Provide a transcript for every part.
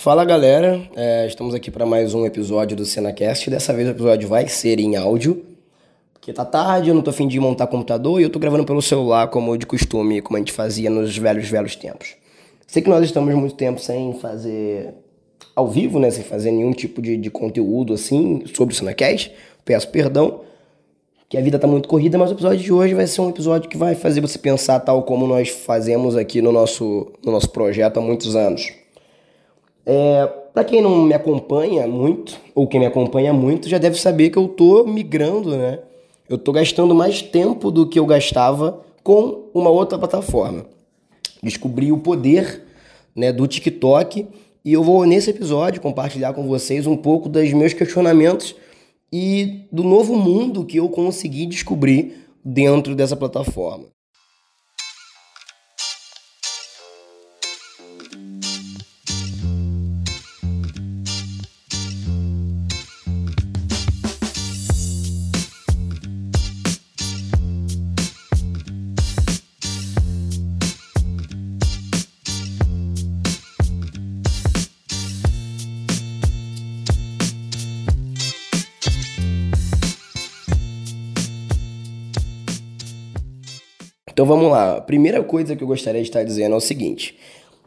Fala galera, é, estamos aqui para mais um episódio do CenaCast. Dessa vez o episódio vai ser em áudio, porque tá tarde, eu não tô afim de montar computador e eu tô gravando pelo celular, como de costume, como a gente fazia nos velhos, velhos tempos. Sei que nós estamos muito tempo sem fazer ao vivo, né, sem fazer nenhum tipo de, de conteúdo assim sobre o CenaCast. Peço perdão, que a vida tá muito corrida, mas o episódio de hoje vai ser um episódio que vai fazer você pensar tal como nós fazemos aqui no nosso, no nosso projeto há muitos anos. É, para quem não me acompanha muito, ou quem me acompanha muito, já deve saber que eu tô migrando, né? Eu tô gastando mais tempo do que eu gastava com uma outra plataforma. Descobri o poder né, do TikTok e eu vou nesse episódio compartilhar com vocês um pouco dos meus questionamentos e do novo mundo que eu consegui descobrir dentro dessa plataforma. Então vamos lá. A primeira coisa que eu gostaria de estar dizendo é o seguinte: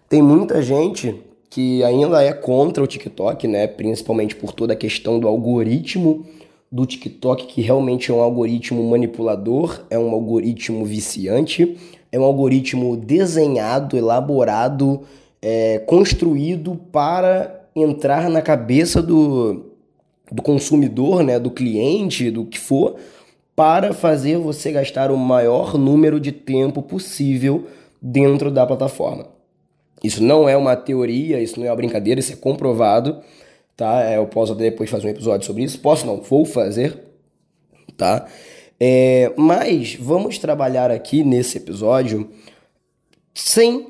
tem muita gente que ainda é contra o TikTok, né? Principalmente por toda a questão do algoritmo do TikTok, que realmente é um algoritmo manipulador, é um algoritmo viciante, é um algoritmo desenhado, elaborado, é, construído para entrar na cabeça do, do consumidor, né? Do cliente, do que for para fazer você gastar o maior número de tempo possível dentro da plataforma. Isso não é uma teoria, isso não é uma brincadeira, isso é comprovado, tá? É, eu posso depois fazer um episódio sobre isso, posso não, vou fazer, tá? É, mas vamos trabalhar aqui nesse episódio sem,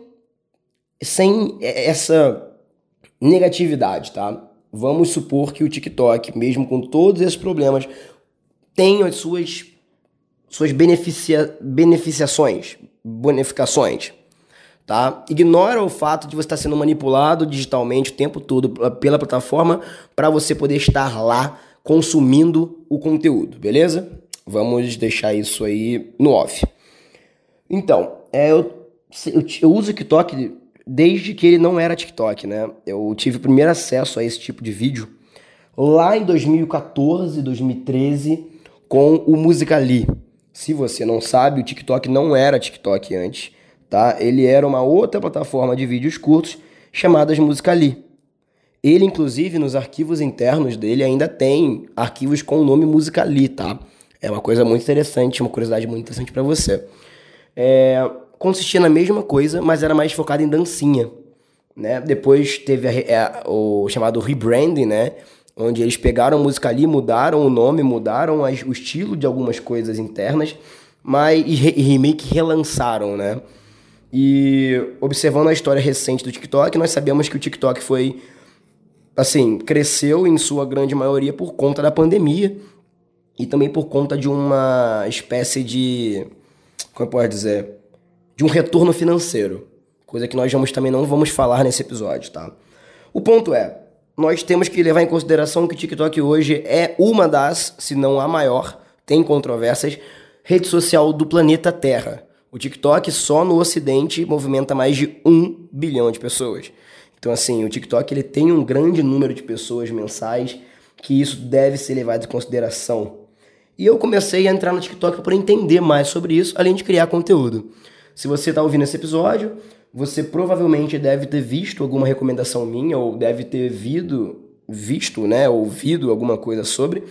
sem essa negatividade, tá? Vamos supor que o TikTok, mesmo com todos esses problemas, tem as suas, suas beneficia, beneficiações, bonificações. Tá? Ignora o fato de você estar sendo manipulado digitalmente o tempo todo pela plataforma para você poder estar lá consumindo o conteúdo, beleza? Vamos deixar isso aí no off. Então, é, eu, eu, eu uso o TikTok desde que ele não era TikTok, né? Eu tive o primeiro acesso a esse tipo de vídeo lá em 2014, 2013, com o Musical.ly. Se você não sabe, o TikTok não era TikTok antes, tá? Ele era uma outra plataforma de vídeos curtos chamada Musical.ly. Ele, inclusive, nos arquivos internos dele ainda tem arquivos com o nome Musical.ly, tá? É uma coisa muito interessante, uma curiosidade muito interessante para você. É, consistia na mesma coisa, mas era mais focado em dancinha, né? Depois teve a, a, o chamado rebranding, né? Onde eles pegaram a música ali, mudaram o nome, mudaram as, o estilo de algumas coisas internas, mas e, re, e remake relançaram, né? E observando a história recente do TikTok, nós sabemos que o TikTok foi assim, cresceu em sua grande maioria por conta da pandemia e também por conta de uma espécie de como eu posso dizer, de um retorno financeiro, coisa que nós vamos também não vamos falar nesse episódio, tá? O ponto é, nós temos que levar em consideração que o TikTok hoje é uma das, se não a maior, tem controvérsias, rede social do planeta Terra. O TikTok só no Ocidente movimenta mais de um bilhão de pessoas. Então, assim, o TikTok ele tem um grande número de pessoas mensais que isso deve ser levado em consideração. E eu comecei a entrar no TikTok para entender mais sobre isso, além de criar conteúdo. Se você está ouvindo esse episódio, você provavelmente deve ter visto alguma recomendação minha ou deve ter visto, visto, né, ouvido alguma coisa sobre.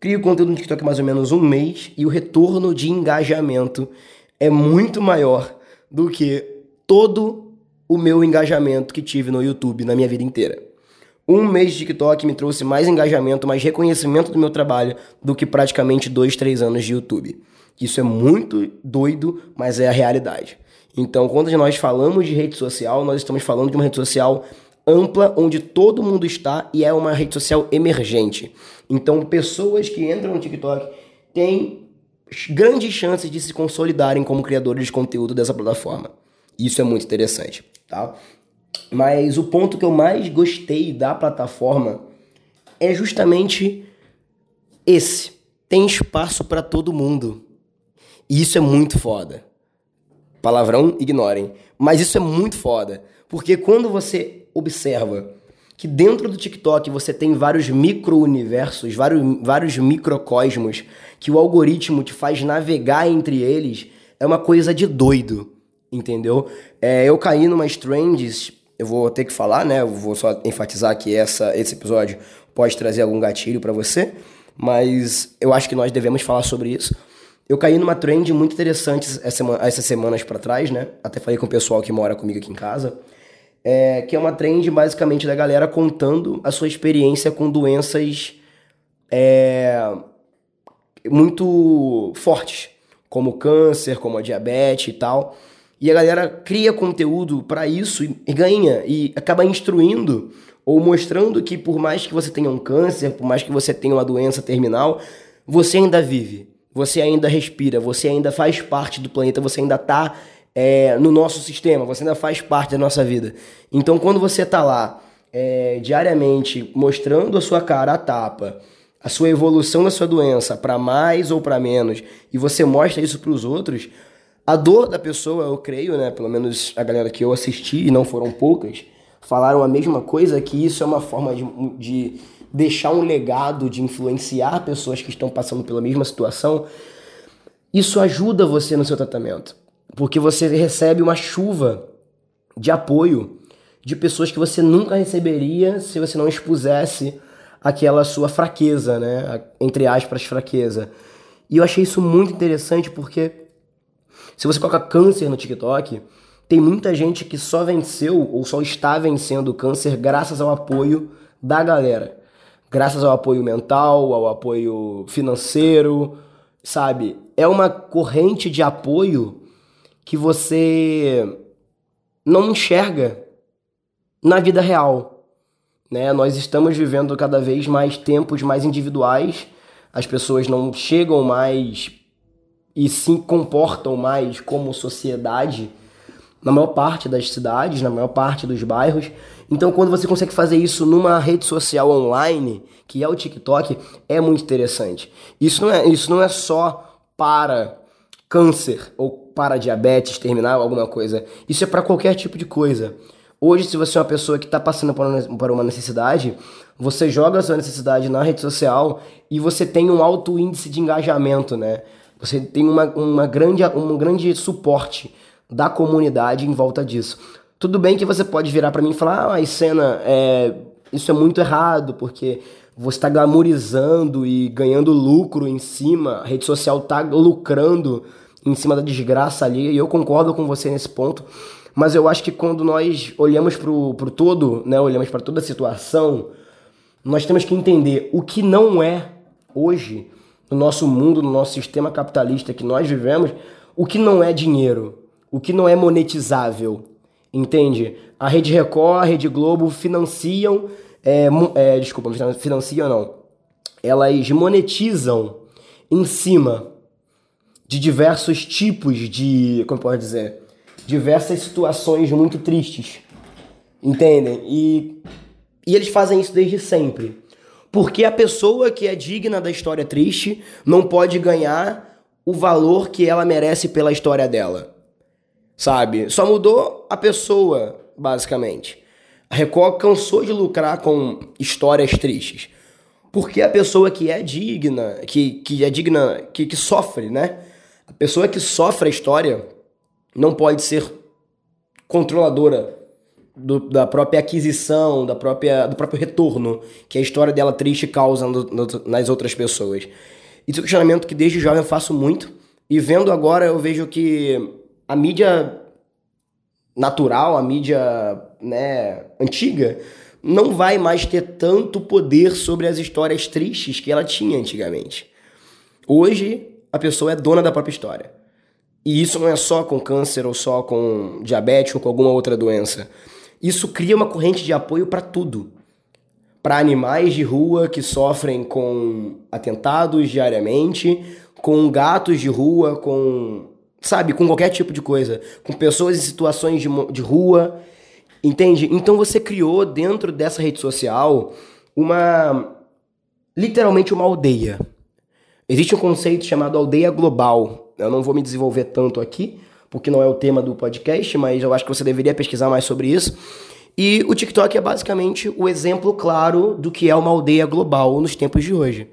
Crio conteúdo no TikTok mais ou menos um mês e o retorno de engajamento é muito maior do que todo o meu engajamento que tive no YouTube na minha vida inteira. Um mês de TikTok me trouxe mais engajamento, mais reconhecimento do meu trabalho do que praticamente dois, três anos de YouTube. Isso é muito doido, mas é a realidade. Então, quando nós falamos de rede social, nós estamos falando de uma rede social ampla, onde todo mundo está e é uma rede social emergente. Então, pessoas que entram no TikTok têm grandes chances de se consolidarem como criadores de conteúdo dessa plataforma. Isso é muito interessante, tá? Mas o ponto que eu mais gostei da plataforma é justamente esse. Tem espaço para todo mundo. E isso é muito foda. Palavrão, ignorem. Mas isso é muito foda. Porque quando você observa que dentro do TikTok você tem vários micro-universos, vários, vários microcosmos, que o algoritmo te faz navegar entre eles, é uma coisa de doido, entendeu? É, eu caí numa trends, eu vou ter que falar, né? Eu vou só enfatizar que essa, esse episódio pode trazer algum gatilho para você, mas eu acho que nós devemos falar sobre isso. Eu caí numa trend muito interessante essas semanas para trás, né? Até falei com o pessoal que mora comigo aqui em casa. É, que é uma trend basicamente da galera contando a sua experiência com doenças é, muito fortes, como câncer, como a diabetes e tal. E a galera cria conteúdo para isso e ganha e acaba instruindo ou mostrando que por mais que você tenha um câncer, por mais que você tenha uma doença terminal, você ainda vive, você ainda respira, você ainda faz parte do planeta, você ainda está é, no nosso sistema, você ainda faz parte da nossa vida. Então, quando você está lá é, diariamente mostrando a sua cara a tapa, a sua evolução da sua doença para mais ou para menos, e você mostra isso para os outros, a dor da pessoa, eu creio, né, pelo menos a galera que eu assisti, e não foram poucas, falaram a mesma coisa, que isso é uma forma de, de deixar um legado, de influenciar pessoas que estão passando pela mesma situação. Isso ajuda você no seu tratamento porque você recebe uma chuva de apoio de pessoas que você nunca receberia se você não expusesse aquela sua fraqueza, né? Entre aspas, fraqueza. E eu achei isso muito interessante porque se você coloca câncer no TikTok, tem muita gente que só venceu ou só está vencendo o câncer graças ao apoio da galera. Graças ao apoio mental, ao apoio financeiro, sabe? É uma corrente de apoio que você não enxerga na vida real. Né? Nós estamos vivendo cada vez mais tempos mais individuais, as pessoas não chegam mais e se comportam mais como sociedade na maior parte das cidades, na maior parte dos bairros. Então, quando você consegue fazer isso numa rede social online, que é o TikTok, é muito interessante. Isso não é, isso não é só para câncer ou para diabetes terminal, alguma coisa. Isso é para qualquer tipo de coisa. Hoje, se você é uma pessoa que está passando por uma necessidade, você joga a sua necessidade na rede social e você tem um alto índice de engajamento, né? Você tem uma, uma grande, um grande suporte da comunidade em volta disso. Tudo bem que você pode virar para mim e falar, ah, cena, é, isso é muito errado, porque você está glamorizando e ganhando lucro em cima, a rede social está lucrando em cima da desgraça ali, e eu concordo com você nesse ponto, mas eu acho que quando nós olhamos para o todo, né, olhamos para toda a situação, nós temos que entender o que não é hoje, no nosso mundo, no nosso sistema capitalista que nós vivemos, o que não é dinheiro, o que não é monetizável, entende? A Rede Record, a Rede Globo financiam é, é, desculpa, financiam não. Elas monetizam em cima de diversos tipos de, como pode dizer, diversas situações muito tristes. Entendem? E, e eles fazem isso desde sempre. Porque a pessoa que é digna da história triste não pode ganhar o valor que ela merece pela história dela. Sabe? Só mudou a pessoa, basicamente. A Record cansou de lucrar com histórias tristes. Porque a pessoa que é digna, que, que é digna, que, que sofre, né? A pessoa que sofre a história não pode ser controladora do, da própria aquisição, da própria, do próprio retorno que a história dela triste causa no, no, nas outras pessoas. Isso é um questionamento que desde jovem eu faço muito. E vendo agora, eu vejo que a mídia natural, a mídia né, antiga, não vai mais ter tanto poder sobre as histórias tristes que ela tinha antigamente. Hoje, a pessoa é dona da própria história. E isso não é só com câncer ou só com diabetes ou com alguma outra doença. Isso cria uma corrente de apoio para tudo. Para animais de rua que sofrem com atentados diariamente, com gatos de rua, com sabe, com qualquer tipo de coisa, com pessoas em situações de, de rua. Entende? Então você criou dentro dessa rede social uma. literalmente uma aldeia. Existe um conceito chamado aldeia global. Eu não vou me desenvolver tanto aqui, porque não é o tema do podcast, mas eu acho que você deveria pesquisar mais sobre isso. E o TikTok é basicamente o exemplo claro do que é uma aldeia global nos tempos de hoje.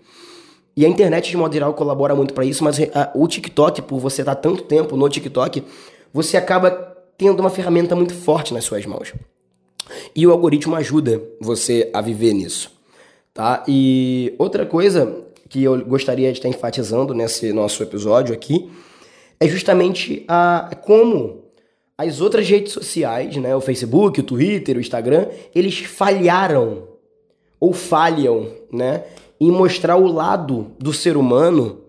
E a internet, de modo geral, colabora muito para isso, mas a, o TikTok, por você estar tanto tempo no TikTok, você acaba tendo uma ferramenta muito forte nas suas mãos. E o algoritmo ajuda você a viver nisso. Tá? E outra coisa que eu gostaria de estar enfatizando nesse nosso episódio aqui é justamente a como as outras redes sociais, né, o Facebook, o Twitter, o Instagram, eles falharam ou falham, né, em mostrar o lado do ser humano,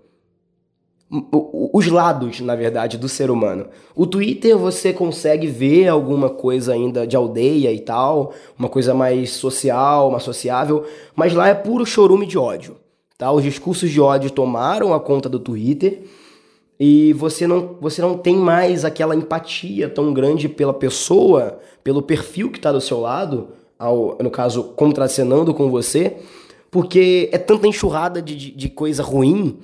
os lados, na verdade, do ser humano. O Twitter você consegue ver alguma coisa ainda de aldeia e tal, uma coisa mais social, mais sociável, mas lá é puro chorume de ódio. Tá? Os discursos de ódio tomaram a conta do Twitter e você não, você não tem mais aquela empatia tão grande pela pessoa, pelo perfil que está do seu lado, ao, no caso, contracenando com você, porque é tanta enxurrada de, de, de coisa ruim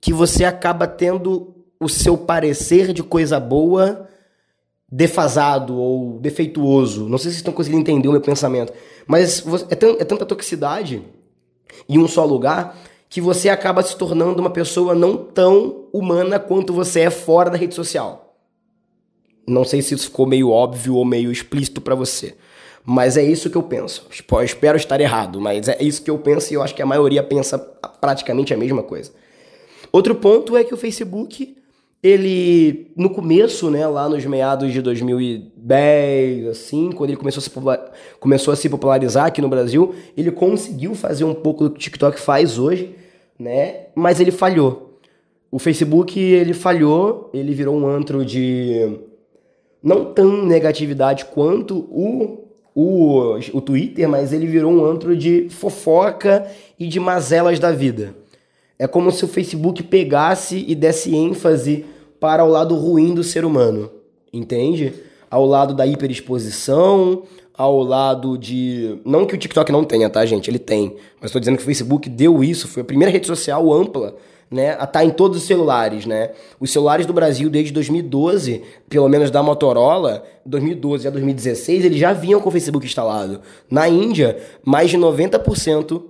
que você acaba tendo o seu parecer de coisa boa defasado ou defeituoso. Não sei se vocês estão conseguindo entender o meu pensamento, mas é, é tanta toxicidade em um só lugar que você acaba se tornando uma pessoa não tão humana quanto você é fora da rede social. Não sei se isso ficou meio óbvio ou meio explícito para você. Mas é isso que eu penso. Eu espero estar errado, mas é isso que eu penso e eu acho que a maioria pensa praticamente a mesma coisa. Outro ponto é que o Facebook, ele no começo, né, lá nos meados de 2010, assim, quando ele começou a se, começou a se popularizar aqui no Brasil, ele conseguiu fazer um pouco do que o TikTok faz hoje, né? Mas ele falhou. O Facebook, ele falhou, ele virou um antro de não tão negatividade quanto o o, o Twitter, mas ele virou um antro de fofoca e de mazelas da vida. É como se o Facebook pegasse e desse ênfase para o lado ruim do ser humano, entende? Ao lado da hiperexposição, ao lado de. Não que o TikTok não tenha, tá, gente? Ele tem. Mas estou dizendo que o Facebook deu isso, foi a primeira rede social ampla né, a estar tá em todos os celulares, né? Os celulares do Brasil desde 2012, pelo menos da Motorola, 2012 a 2016, eles já vinham com o Facebook instalado. Na Índia, mais de 90%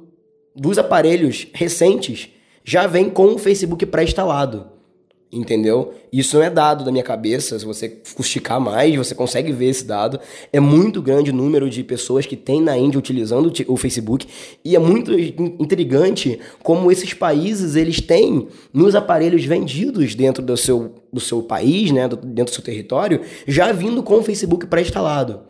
dos aparelhos recentes já vem com o Facebook pré-instalado entendeu? Isso não é dado da minha cabeça, se você esticar mais, você consegue ver esse dado. É muito grande o número de pessoas que tem na Índia utilizando o Facebook e é muito intrigante como esses países eles têm nos aparelhos vendidos dentro do seu, do seu país, né, dentro do seu território, já vindo com o Facebook pré-instalado.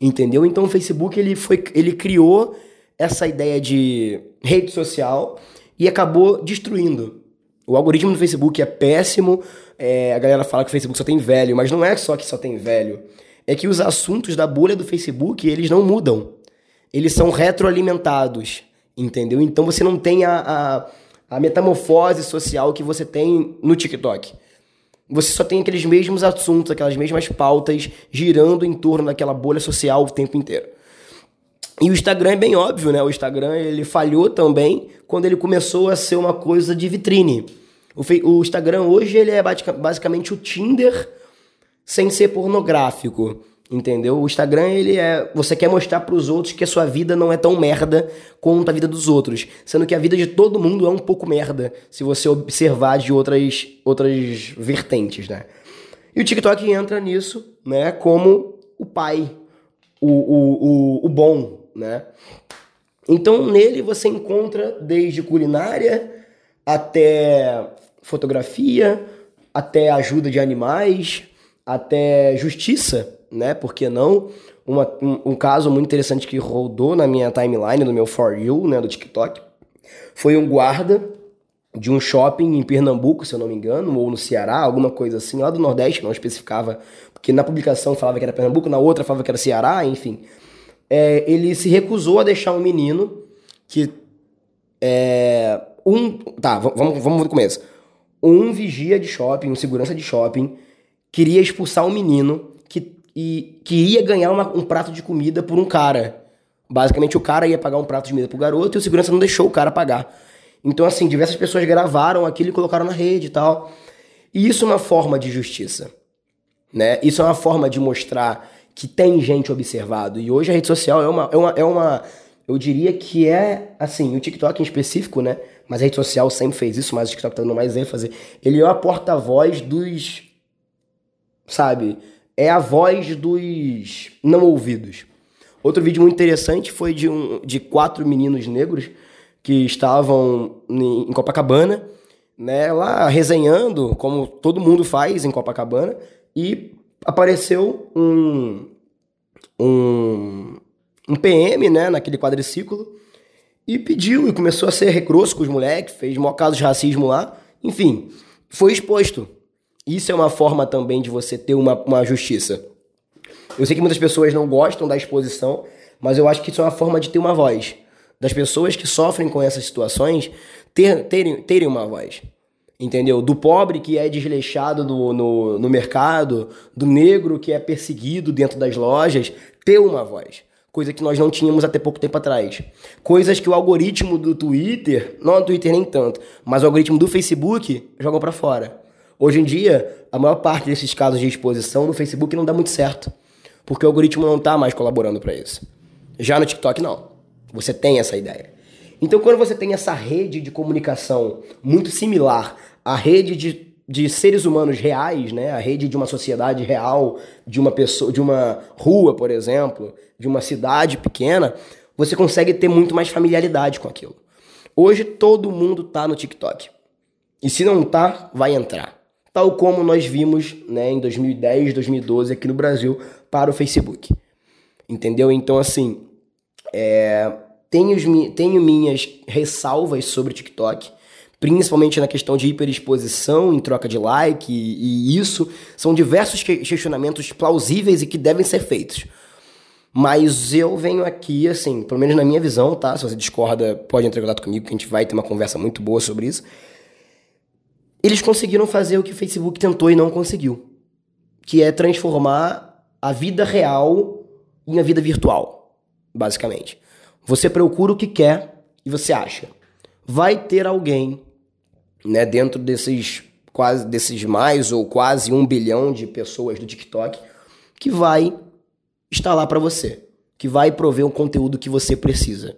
Entendeu? Então o Facebook ele foi ele criou essa ideia de rede social e acabou destruindo o algoritmo do Facebook é péssimo. É, a galera fala que o Facebook só tem velho, mas não é só que só tem velho. É que os assuntos da bolha do Facebook, eles não mudam. Eles são retroalimentados, entendeu? Então você não tem a, a, a metamorfose social que você tem no TikTok. Você só tem aqueles mesmos assuntos, aquelas mesmas pautas girando em torno daquela bolha social o tempo inteiro. E o Instagram é bem óbvio, né? O Instagram ele falhou também quando ele começou a ser uma coisa de vitrine. O, o Instagram hoje ele é basicamente o Tinder sem ser pornográfico, entendeu? O Instagram ele é, você quer mostrar para os outros que a sua vida não é tão merda quanto a vida dos outros, sendo que a vida de todo mundo é um pouco merda, se você observar de outras outras vertentes, né? E o TikTok entra nisso, né, como o pai, o, o, o, o bom, né? Então nele você encontra desde culinária até fotografia, até ajuda de animais, até justiça, né? Por que não? Uma, um, um, caso muito interessante que rodou na minha timeline, no meu For You, né, do TikTok, foi um guarda de um shopping em Pernambuco, se eu não me engano, ou no Ceará, alguma coisa assim, lá do Nordeste, não especificava, porque na publicação falava que era Pernambuco, na outra falava que era Ceará, enfim é, ele se recusou a deixar um menino que. É, um, tá, vamos, vamos do começo. Um vigia de shopping, um segurança de shopping, queria expulsar um menino que e que ia ganhar uma, um prato de comida por um cara. Basicamente, o cara ia pagar um prato de comida pro garoto e o segurança não deixou o cara pagar. Então, assim, diversas pessoas gravaram aquilo e colocaram na rede e tal. E isso é uma forma de justiça. Né? Isso é uma forma de mostrar que tem gente observado. E hoje a rede social é uma, é uma, é uma eu diria que é, assim, o TikTok em específico, né? Mas a rede social sempre fez isso, mas o TikTok tá dando mais ênfase. Ele é a porta-voz dos. Sabe? É a voz dos não ouvidos. Outro vídeo muito interessante foi de, um, de quatro meninos negros que estavam em Copacabana, né, lá resenhando, como todo mundo faz em Copacabana, e apareceu um, um, um PM, né, naquele quadriciclo, e pediu, e começou a ser recrosso com os moleques, fez maior caso de racismo lá, enfim, foi exposto. Isso é uma forma também de você ter uma, uma justiça. Eu sei que muitas pessoas não gostam da exposição, mas eu acho que isso é uma forma de ter uma voz. Das pessoas que sofrem com essas situações ter, terem, terem uma voz. Entendeu? Do pobre que é desleixado no, no, no mercado, do negro que é perseguido dentro das lojas, ter uma voz coisa que nós não tínhamos até pouco tempo atrás. Coisas que o algoritmo do Twitter, não do Twitter nem tanto, mas o algoritmo do Facebook jogam para fora. Hoje em dia, a maior parte desses casos de exposição no Facebook não dá muito certo porque o algoritmo não está mais colaborando para isso. Já no TikTok, não. Você tem essa ideia. Então, quando você tem essa rede de comunicação muito similar à rede de, de seres humanos reais, né? a rede de uma sociedade real, de uma pessoa, de uma rua, por exemplo, de uma cidade pequena, você consegue ter muito mais familiaridade com aquilo. Hoje todo mundo está no TikTok. E se não tá, vai entrar tal como nós vimos né, em 2010, 2012 aqui no Brasil para o Facebook. Entendeu? Então, assim, é, tenho, tenho minhas ressalvas sobre o TikTok, principalmente na questão de hiperexposição em troca de like, e, e isso são diversos questionamentos plausíveis e que devem ser feitos. Mas eu venho aqui, assim, pelo menos na minha visão, tá? Se você discorda, pode entrar em contato comigo, que a gente vai ter uma conversa muito boa sobre isso eles conseguiram fazer o que o Facebook tentou e não conseguiu, que é transformar a vida real em a vida virtual, basicamente. Você procura o que quer e você acha. Vai ter alguém, né, dentro desses quase desses mais ou quase um bilhão de pessoas do TikTok que vai estar lá para você, que vai prover o conteúdo que você precisa,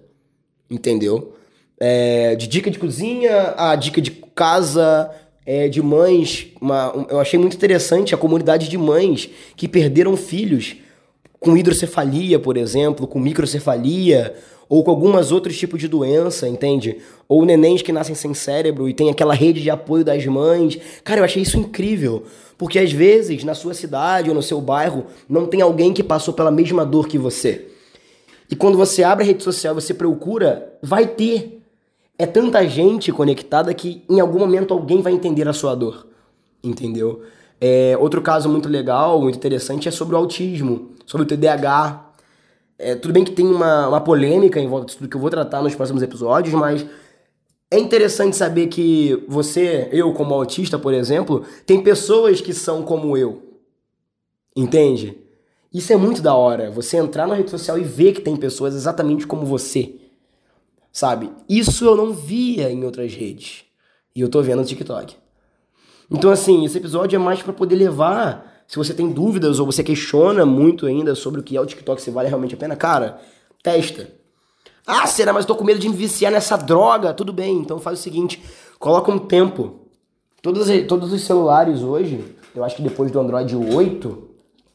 entendeu? É, de dica de cozinha a dica de casa, é, de mães. Uma, eu achei muito interessante a comunidade de mães que perderam filhos com hidrocefalia, por exemplo, com microcefalia, ou com algumas outros tipos de doença, entende? Ou nenéns que nascem sem cérebro e tem aquela rede de apoio das mães. Cara, eu achei isso incrível. Porque às vezes, na sua cidade ou no seu bairro, não tem alguém que passou pela mesma dor que você. E quando você abre a rede social, você procura, vai ter é tanta gente conectada que em algum momento alguém vai entender a sua dor. Entendeu? É, outro caso muito legal, muito interessante, é sobre o autismo, sobre o TDAH. É, tudo bem que tem uma, uma polêmica em volta disso que eu vou tratar nos próximos episódios, mas é interessante saber que você, eu como autista, por exemplo, tem pessoas que são como eu. Entende? Isso é muito da hora. Você entrar na rede social e ver que tem pessoas exatamente como você sabe? Isso eu não via em outras redes. E eu tô vendo no TikTok. Então, assim, esse episódio é mais para poder levar. Se você tem dúvidas ou você questiona muito ainda sobre o que é o TikTok, se vale realmente a pena, cara, testa. Ah, será? Mas eu tô com medo de me viciar nessa droga. Tudo bem, então faz o seguinte: coloca um tempo. Todos, todos os celulares hoje, eu acho que depois do Android 8,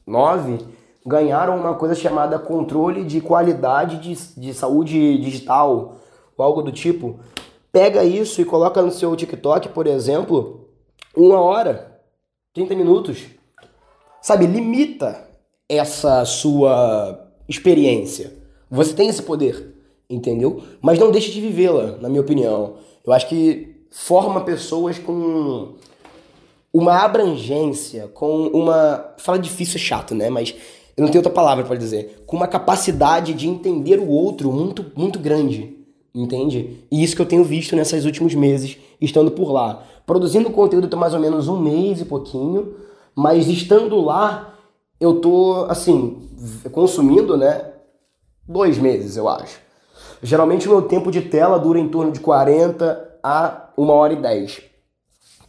9, ganharam uma coisa chamada controle de qualidade de, de saúde digital ou algo do tipo, pega isso e coloca no seu TikTok, por exemplo, uma hora, 30 minutos. Sabe, limita essa sua experiência. Você tem esse poder, entendeu? Mas não deixe de vivê-la, na minha opinião. Eu acho que forma pessoas com uma abrangência, com uma. Fala difícil, é chato, né? Mas eu não tenho outra palavra para dizer. Com uma capacidade de entender o outro muito, muito grande. Entende? E isso que eu tenho visto nesses últimos meses, estando por lá. Produzindo conteúdo tem mais ou menos um mês e pouquinho, mas estando lá, eu tô, assim, consumindo, né? Dois meses, eu acho. Geralmente o meu tempo de tela dura em torno de 40 a 1 hora e 10.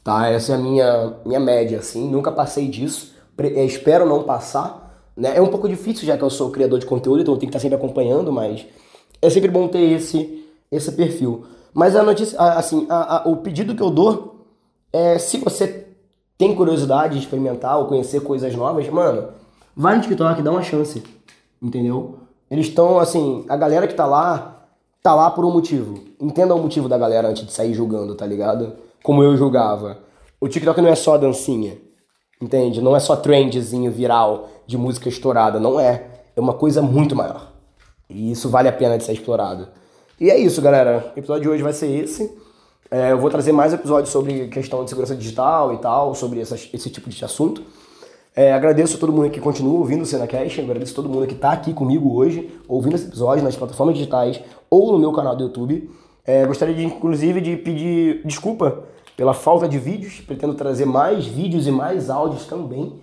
Tá? Essa é a minha, minha média, assim. Nunca passei disso. Pre espero não passar. Né? É um pouco difícil, já que eu sou criador de conteúdo, então eu tenho que estar sempre acompanhando, mas é sempre bom ter esse, esse perfil. Mas a notícia, assim, a, a, o pedido que eu dou é se você tem curiosidade de experimentar ou conhecer coisas novas, mano, vai no TikTok, dá uma chance. Entendeu? Eles estão, assim, a galera que tá lá, tá lá por um motivo. Entenda o motivo da galera antes de sair julgando, tá ligado? Como eu julgava. O TikTok não é só dancinha. Entende? Não é só trendzinho viral de música estourada. Não é. É uma coisa muito maior. E isso vale a pena de ser explorado. E é isso, galera. O episódio de hoje vai ser esse. É, eu vou trazer mais episódios sobre questão de segurança digital e tal, sobre essa, esse tipo de assunto. É, agradeço a todo mundo que continua ouvindo o Cenacast, agradeço a todo mundo que está aqui comigo hoje, ouvindo esse episódio nas plataformas digitais ou no meu canal do YouTube. É, gostaria de, inclusive, de pedir desculpa pela falta de vídeos, pretendo trazer mais vídeos e mais áudios também.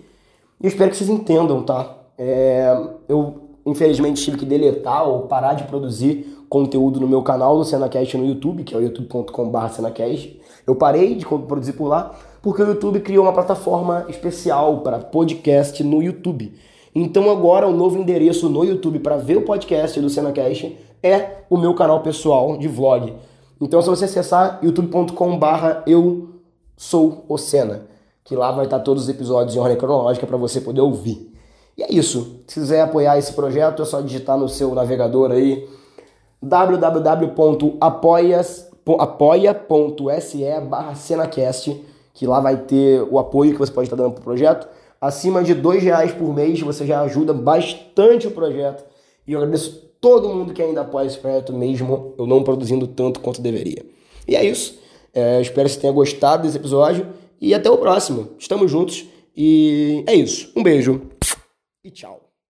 E espero que vocês entendam, tá? É, eu, infelizmente, tive que deletar ou parar de produzir conteúdo no meu canal do Cenacast no YouTube, que é o youtube.com.br Cenacast. Eu parei de produzir por lá porque o YouTube criou uma plataforma especial para podcast no YouTube. Então agora o novo endereço no YouTube para ver o podcast do Cenacast é o meu canal pessoal de vlog. Então se você acessar youtube.com/barra eu sou o Cena, que lá vai estar todos os episódios em ordem cronológica para você poder ouvir. E é isso. Se quiser apoiar esse projeto é só digitar no seu navegador aí www.apoia.se barra Cenacast que lá vai ter o apoio que você pode estar dando para o projeto. Acima de dois reais por mês você já ajuda bastante o projeto. E eu agradeço todo mundo que ainda apoia esse projeto, mesmo eu não produzindo tanto quanto deveria. E é isso. É, espero que você tenha gostado desse episódio. E até o próximo. Estamos juntos. E é isso. Um beijo e tchau.